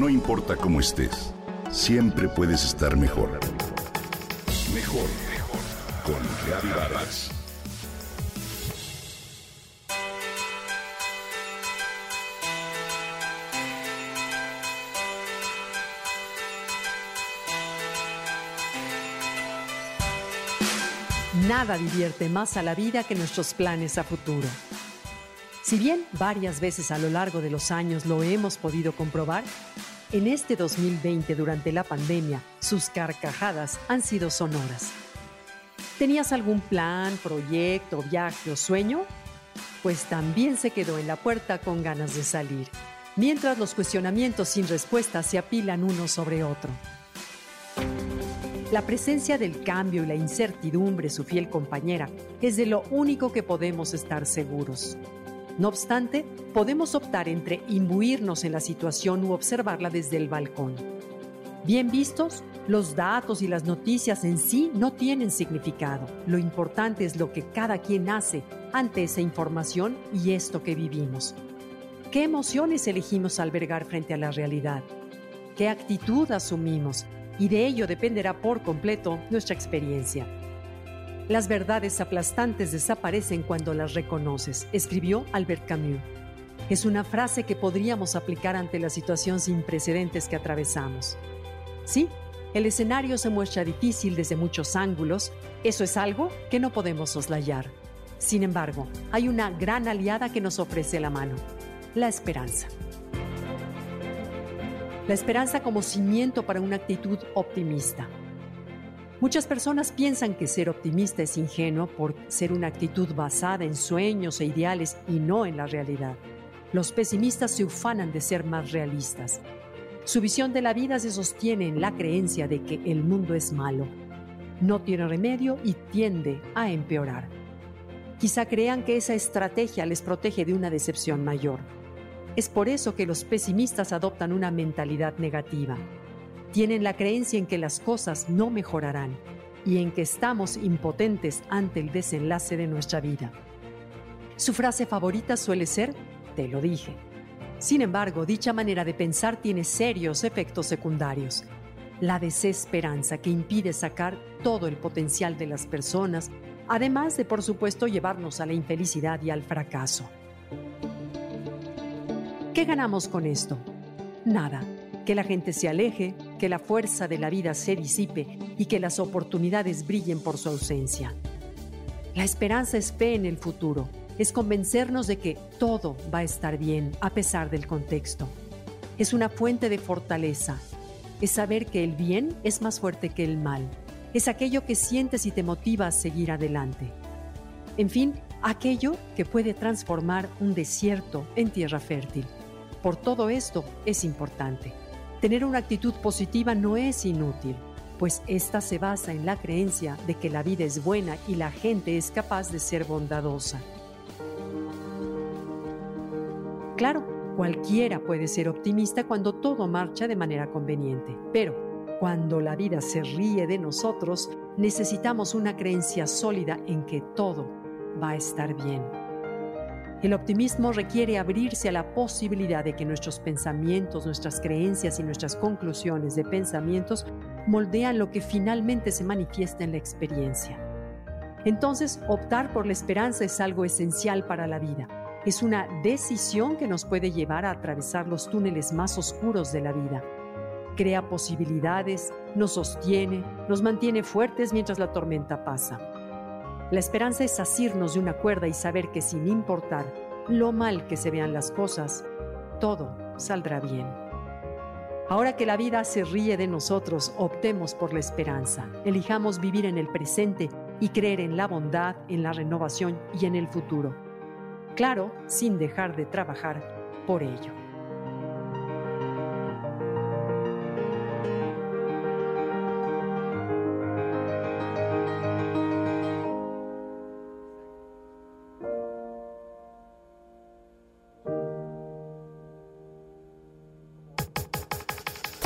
No importa cómo estés, siempre puedes estar mejor. Mejor, mejor. Con Vargas. Nada divierte más a la vida que nuestros planes a futuro. Si bien varias veces a lo largo de los años lo hemos podido comprobar, en este 2020 durante la pandemia sus carcajadas han sido sonoras. ¿Tenías algún plan, proyecto, viaje o sueño? Pues también se quedó en la puerta con ganas de salir, mientras los cuestionamientos sin respuesta se apilan uno sobre otro. La presencia del cambio y la incertidumbre, su fiel compañera, es de lo único que podemos estar seguros. No obstante, podemos optar entre imbuirnos en la situación u observarla desde el balcón. Bien vistos, los datos y las noticias en sí no tienen significado. Lo importante es lo que cada quien hace ante esa información y esto que vivimos. ¿Qué emociones elegimos albergar frente a la realidad? ¿Qué actitud asumimos? Y de ello dependerá por completo nuestra experiencia. Las verdades aplastantes desaparecen cuando las reconoces, escribió Albert Camus. Es una frase que podríamos aplicar ante la situación sin precedentes que atravesamos. Sí, el escenario se muestra difícil desde muchos ángulos, eso es algo que no podemos soslayar. Sin embargo, hay una gran aliada que nos ofrece la mano, la esperanza. La esperanza como cimiento para una actitud optimista. Muchas personas piensan que ser optimista es ingenuo por ser una actitud basada en sueños e ideales y no en la realidad. Los pesimistas se ufanan de ser más realistas. Su visión de la vida se sostiene en la creencia de que el mundo es malo, no tiene remedio y tiende a empeorar. Quizá crean que esa estrategia les protege de una decepción mayor. Es por eso que los pesimistas adoptan una mentalidad negativa tienen la creencia en que las cosas no mejorarán y en que estamos impotentes ante el desenlace de nuestra vida. Su frase favorita suele ser, te lo dije. Sin embargo, dicha manera de pensar tiene serios efectos secundarios. La desesperanza que impide sacar todo el potencial de las personas, además de, por supuesto, llevarnos a la infelicidad y al fracaso. ¿Qué ganamos con esto? Nada que la gente se aleje, que la fuerza de la vida se disipe y que las oportunidades brillen por su ausencia. La esperanza es fe en el futuro, es convencernos de que todo va a estar bien a pesar del contexto. Es una fuente de fortaleza, es saber que el bien es más fuerte que el mal, es aquello que sientes y te motiva a seguir adelante. En fin, aquello que puede transformar un desierto en tierra fértil. Por todo esto es importante. Tener una actitud positiva no es inútil, pues esta se basa en la creencia de que la vida es buena y la gente es capaz de ser bondadosa. Claro, cualquiera puede ser optimista cuando todo marcha de manera conveniente, pero cuando la vida se ríe de nosotros, necesitamos una creencia sólida en que todo va a estar bien. El optimismo requiere abrirse a la posibilidad de que nuestros pensamientos, nuestras creencias y nuestras conclusiones de pensamientos moldean lo que finalmente se manifiesta en la experiencia. Entonces, optar por la esperanza es algo esencial para la vida. Es una decisión que nos puede llevar a atravesar los túneles más oscuros de la vida. Crea posibilidades, nos sostiene, nos mantiene fuertes mientras la tormenta pasa. La esperanza es asirnos de una cuerda y saber que sin importar lo mal que se vean las cosas, todo saldrá bien. Ahora que la vida se ríe de nosotros, optemos por la esperanza. Elijamos vivir en el presente y creer en la bondad, en la renovación y en el futuro. Claro, sin dejar de trabajar por ello.